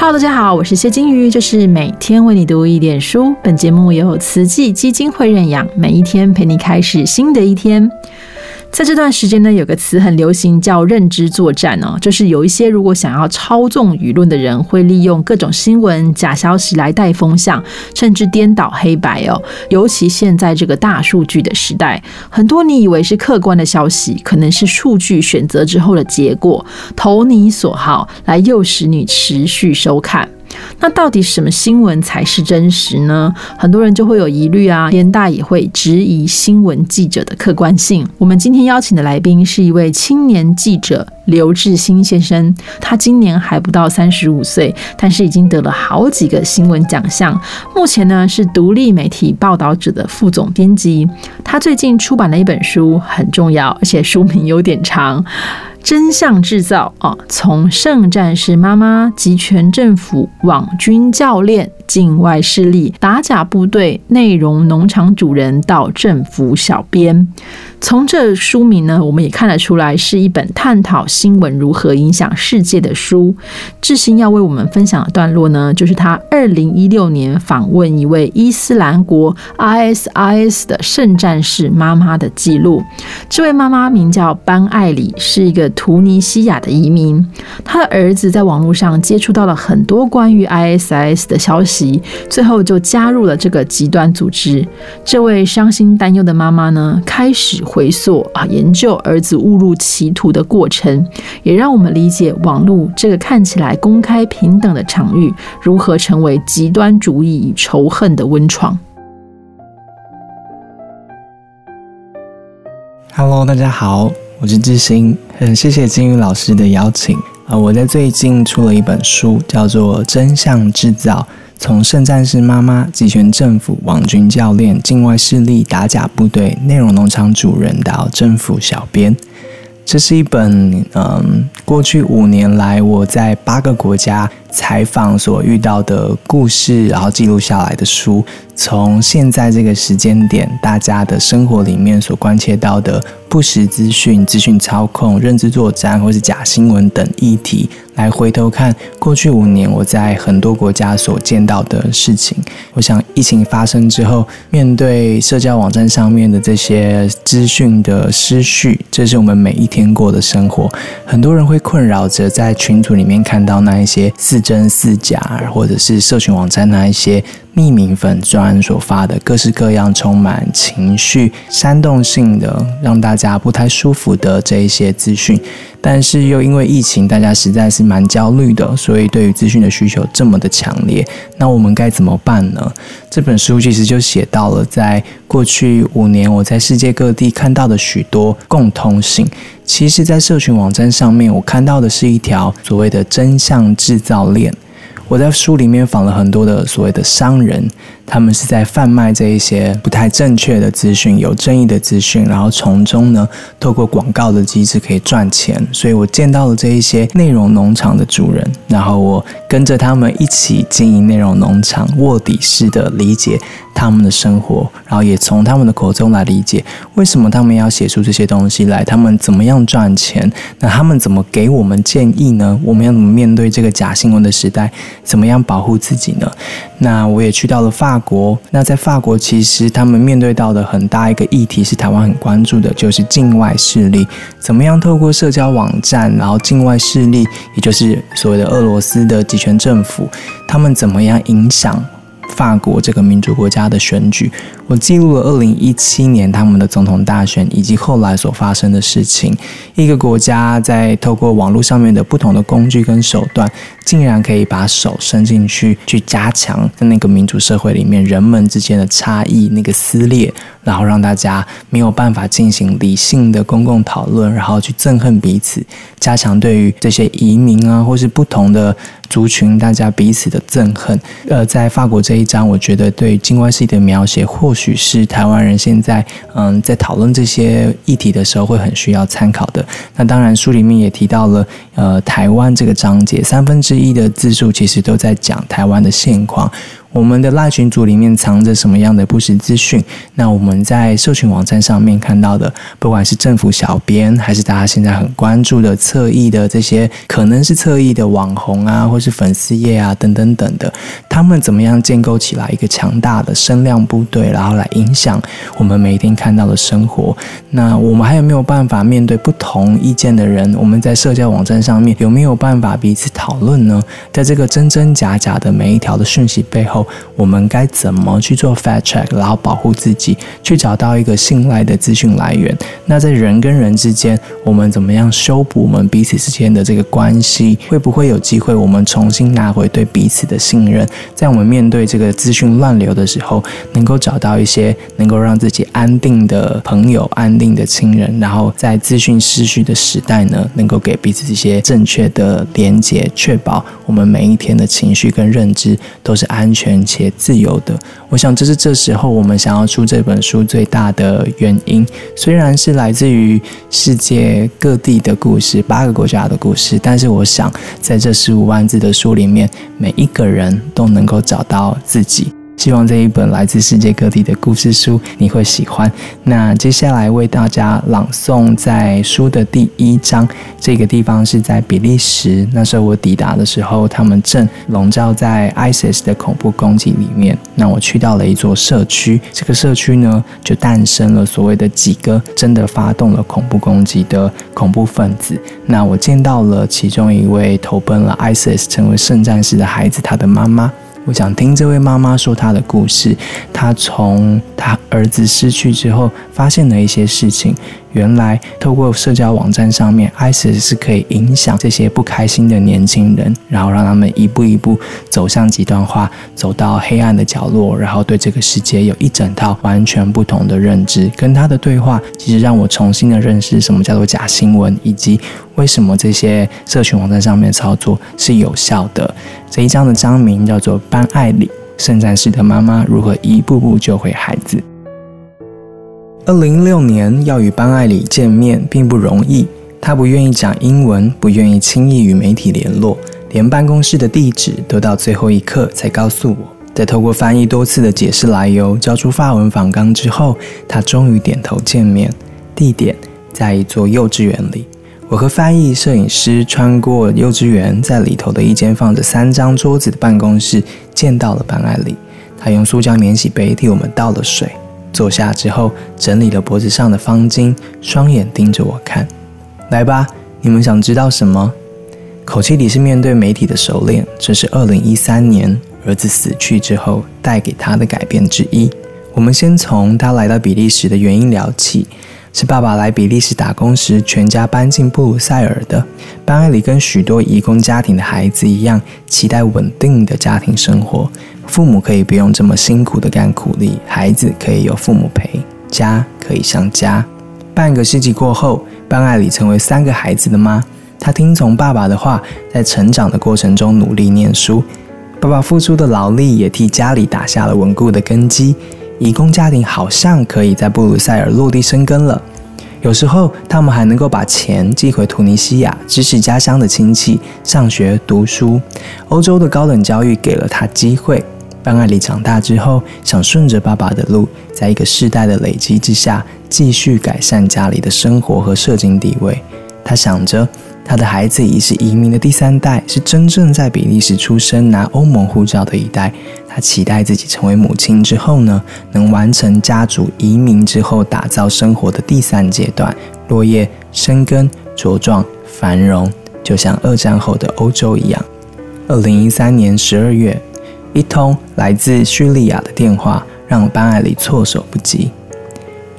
Hello，大家好，我是谢金鱼，这是每天为你读一点书。本节目由慈济基金会认养，每一天陪你开始新的一天。在这段时间呢，有个词很流行，叫认知作战哦，就是有一些如果想要操纵舆论的人，会利用各种新闻、假消息来带风向，甚至颠倒黑白哦。尤其现在这个大数据的时代，很多你以为是客观的消息，可能是数据选择之后的结果，投你所好，来诱使你持续收看。那到底什么新闻才是真实呢？很多人就会有疑虑啊，联大也会质疑新闻记者的客观性。我们今天邀请的来宾是一位青年记者刘志新先生，他今年还不到三十五岁，但是已经得了好几个新闻奖项。目前呢是独立媒体报道者的副总编辑。他最近出版了一本书，很重要，而且书名有点长。真相制造啊，从圣战士妈妈、集权政府、网军教练。境外势力、打假部队、内容农场主人到政府小编，从这书名呢，我们也看得出来是一本探讨新闻如何影响世界的书。志新要为我们分享的段落呢，就是他二零一六年访问一位伊斯兰国 ISIS 的圣战士妈妈的记录。这位妈妈名叫班艾里，是一个图尼西亚的移民。他的儿子在网络上接触到了很多关于 ISIS 的消息。最后就加入了这个极端组织。这位伤心担忧的妈妈呢，开始回溯啊，研究儿子误入歧途的过程，也让我们理解网络这个看起来公开平等的场域，如何成为极端主义与仇恨的温床。Hello，大家好，我是志兴，很谢谢金宇老师的邀请啊。我在最近出了一本书，叫做《真相制造》。从圣战士妈妈、集权政府、网军教练、境外势力、打假部队、内容农场主人到政府小编，这是一本嗯，过去五年来我在八个国家采访所遇到的故事，然后记录下来的书。从现在这个时间点，大家的生活里面所关切到的不实资讯、资讯操控、认知作战或是假新闻等议题，来回头看过去五年我在很多国家所见到的事情。我想，疫情发生之后，面对社交网站上面的这些资讯的失序，这是我们每一天过的生活。很多人会困扰着在群组里面看到那一些似真似假，或者是社群网站那一些。匿名粉专所发的各式各样、充满情绪、煽动性的、让大家不太舒服的这一些资讯，但是又因为疫情，大家实在是蛮焦虑的，所以对于资讯的需求这么的强烈，那我们该怎么办呢？这本书其实就写到了，在过去五年，我在世界各地看到的许多共通性。其实，在社群网站上面，我看到的是一条所谓的真相制造链。我在书里面访了很多的所谓的商人。他们是在贩卖这一些不太正确的资讯、有争议的资讯，然后从中呢，透过广告的机制可以赚钱。所以我见到了这一些内容农场的主人，然后我跟着他们一起经营内容农场，卧底式的理解他们的生活，然后也从他们的口中来理解为什么他们要写出这些东西来，他们怎么样赚钱，那他们怎么给我们建议呢？我们要怎么面对这个假新闻的时代？怎么样保护自己呢？那我也去到了法国。那在法国，其实他们面对到的很大一个议题是台湾很关注的，就是境外势力怎么样透过社交网站，然后境外势力，也就是所谓的俄罗斯的集权政府，他们怎么样影响？法国这个民主国家的选举，我记录了二零一七年他们的总统大选以及后来所发生的事情。一个国家在透过网络上面的不同的工具跟手段，竟然可以把手伸进去，去加强在那个民主社会里面人们之间的差异、那个撕裂，然后让大家没有办法进行理性的公共讨论，然后去憎恨彼此，加强对于这些移民啊或是不同的。族群大家彼此的憎恨，呃，在法国这一章，我觉得对境外势力的描写，或许是台湾人现在嗯在讨论这些议题的时候会很需要参考的。那当然，书里面也提到了呃台湾这个章节，三分之一的字数其实都在讲台湾的现况。我们的赖群组里面藏着什么样的不实资讯？那我们在社群网站上面看到的，不管是政府小编，还是大家现在很关注的侧翼的这些，可能是侧翼的网红啊，或是粉丝页啊，等等等的，他们怎么样建构起来一个强大的声量部队，然后来影响我们每一天看到的生活？那我们还有没有办法面对不同意见的人？我们在社交网站上面有没有办法彼此讨论呢？在这个真真假假的每一条的讯息背后，我们该怎么去做 fact check，然后保护自己，去找到一个信赖的资讯来源？那在人跟人之间，我们怎么样修补我们彼此之间的这个关系？会不会有机会我们重新拿回对彼此的信任？在我们面对这个资讯乱流的时候，能够找到一些能够让自己安定的朋友、安定的亲人，然后在资讯失序的时代呢，能够给彼此一些正确的连接，确保我们每一天的情绪跟认知都是安全且自由的。我想这是这时候我们想要出这本书最大的原因。虽然是来自于世界各地的故事，八个国家的故事，但是我想在这十五万字的书里面，每一个人都能够找到自己。希望这一本来自世界各地的故事书你会喜欢。那接下来为大家朗诵在书的第一章，这个地方是在比利时。那时候我抵达的时候，他们正笼罩在 ISIS 的恐怖攻击里面。那我去到了一座社区，这个社区呢就诞生了所谓的几个真的发动了恐怖攻击的恐怖分子。那我见到了其中一位投奔了 ISIS 成为圣战士的孩子，他的妈妈。我想听这位妈妈说她的故事。她从她儿子失去之后，发现了一些事情。原来透过社交网站上面，ISIS 是可以影响这些不开心的年轻人，然后让他们一步一步走向极端化，走到黑暗的角落，然后对这个世界有一整套完全不同的认知。跟他的对话，其实让我重新的认识什么叫做假新闻，以及为什么这些社群网站上面操作是有效的。这一章的章名叫做班艾里，圣战士的妈妈如何一步步救回孩子。二零一六年要与班艾里见面并不容易，他不愿意讲英文，不愿意轻易与媒体联络，连办公室的地址都到最后一刻才告诉我。在透过翻译多次的解释来由，交出发文访纲之后，他终于点头见面。地点在一座幼稚园里，我和翻译、摄影师穿过幼稚园，在里头的一间放着三张桌子的办公室见到了班艾里。他用塑胶免洗杯替我们倒了水。坐下之后，整理了脖子上的方巾，双眼盯着我看。来吧，你们想知道什么？口气里是面对媒体的熟练。这是二零一三年儿子死去之后带给他的改变之一。我们先从他来到比利时的原因聊起。是爸爸来比利时打工时，全家搬进布鲁塞尔的。班艾里跟许多移工家庭的孩子一样，期待稳定的家庭生活。父母可以不用这么辛苦的干苦力，孩子可以有父母陪，家可以像家。半个世纪过后，班艾里成为三个孩子的妈。她听从爸爸的话，在成长的过程中努力念书。爸爸付出的劳力也替家里打下了稳固的根基。义工家庭好像可以在布鲁塞尔落地生根了。有时候，他们还能够把钱寄回突尼西亚，支持家乡的亲戚上学读书。欧洲的高等教育给了他机会。班艾里长大之后，想顺着爸爸的路，在一个世代的累积之下，继续改善家里的生活和社经地位。他想着，他的孩子已是移民的第三代，是真正在比利时出生、拿欧盟护照的一代。他期待自己成为母亲之后呢，能完成家族移民之后打造生活的第三阶段，落叶生根、茁壮、繁荣，就像二战后的欧洲一样。二零一三年十二月。一通来自叙利亚的电话让班艾里措手不及。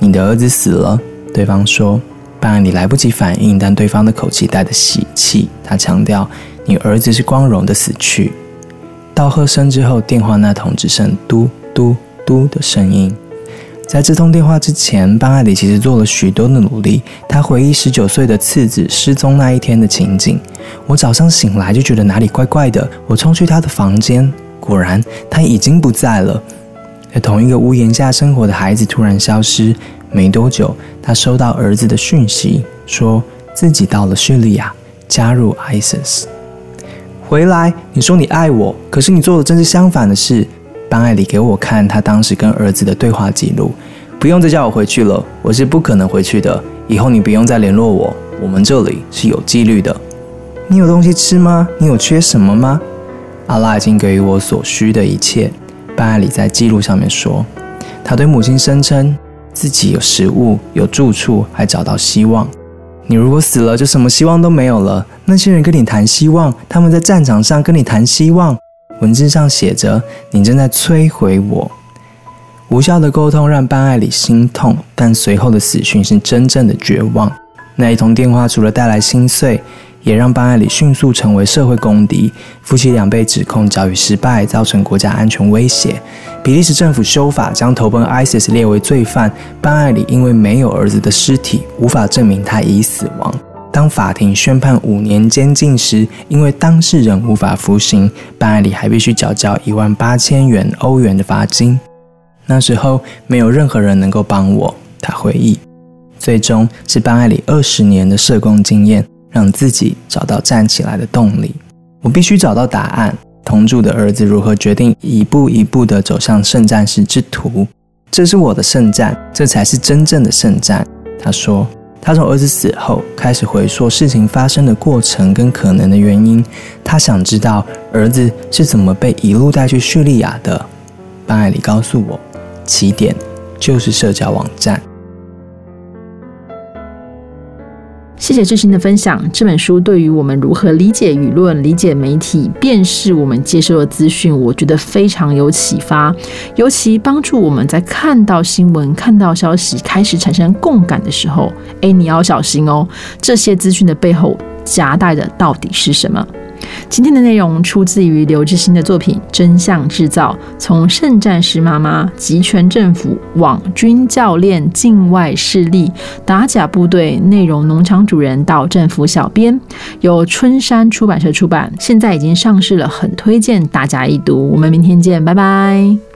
你的儿子死了，对方说。班艾里来不及反应，但对方的口气带着喜气。他强调：“你儿子是光荣的死去。”道贺声之后，电话那头只剩嘟嘟嘟的声音。在这通电话之前，班艾里其实做了许多的努力。他回忆十九岁的次子失踪那一天的情景。我早上醒来就觉得哪里怪怪的，我冲去他的房间。果然，他已经不在了。在同一个屋檐下生活的孩子突然消失。没多久，他收到儿子的讯息，说自己到了叙利亚，加入 ISIS。回来，你说你爱我，可是你做的正是相反的事。班艾里给我看他当时跟儿子的对话记录。不用再叫我回去了，我是不可能回去的。以后你不用再联络我，我们这里是有纪律的。你有东西吃吗？你有缺什么吗？阿拉已经给予我所需的一切。班艾里在记录上面说，他对母亲声称自己有食物、有住处，还找到希望。你如果死了，就什么希望都没有了。那些人跟你谈希望，他们在战场上跟你谈希望。文字上写着：“你正在摧毁我。”无效的沟通让班艾里心痛，但随后的死讯是真正的绝望。那一通电话除了带来心碎，也让班艾里迅速成为社会公敌。夫妻俩被指控教育失败，造成国家安全威胁。比利时政府修法将投奔 ISIS 列为罪犯。班艾里因为没有儿子的尸体，无法证明他已死亡。当法庭宣判五年监禁时，因为当事人无法服刑，班艾里还必须缴交一万八千元欧元的罚金。那时候没有任何人能够帮我，他回忆。最终是班艾里二十年的社工经验，让自己找到站起来的动力。我必须找到答案：同住的儿子如何决定一步一步地走向圣战士之途？这是我的圣战，这才是真正的圣战。他说。他从儿子死后开始回溯事情发生的过程跟可能的原因。他想知道儿子是怎么被一路带去叙利亚的。班艾里告诉我，起点就是社交网站。谢谢志新的分享。这本书对于我们如何理解舆论、理解媒体、辨识我们接收的资讯，我觉得非常有启发。尤其帮助我们在看到新闻、看到消息开始产生共感的时候，哎，你要小心哦，这些资讯的背后夹带的到底是什么？今天的内容出自于刘志新的作品《真相制造》，从圣战士妈妈、集权政府、网军教练、境外势力、打假部队、内容农场主人到政府小编，由春山出版社出版，现在已经上市了，很推荐大家一读。我们明天见，拜拜。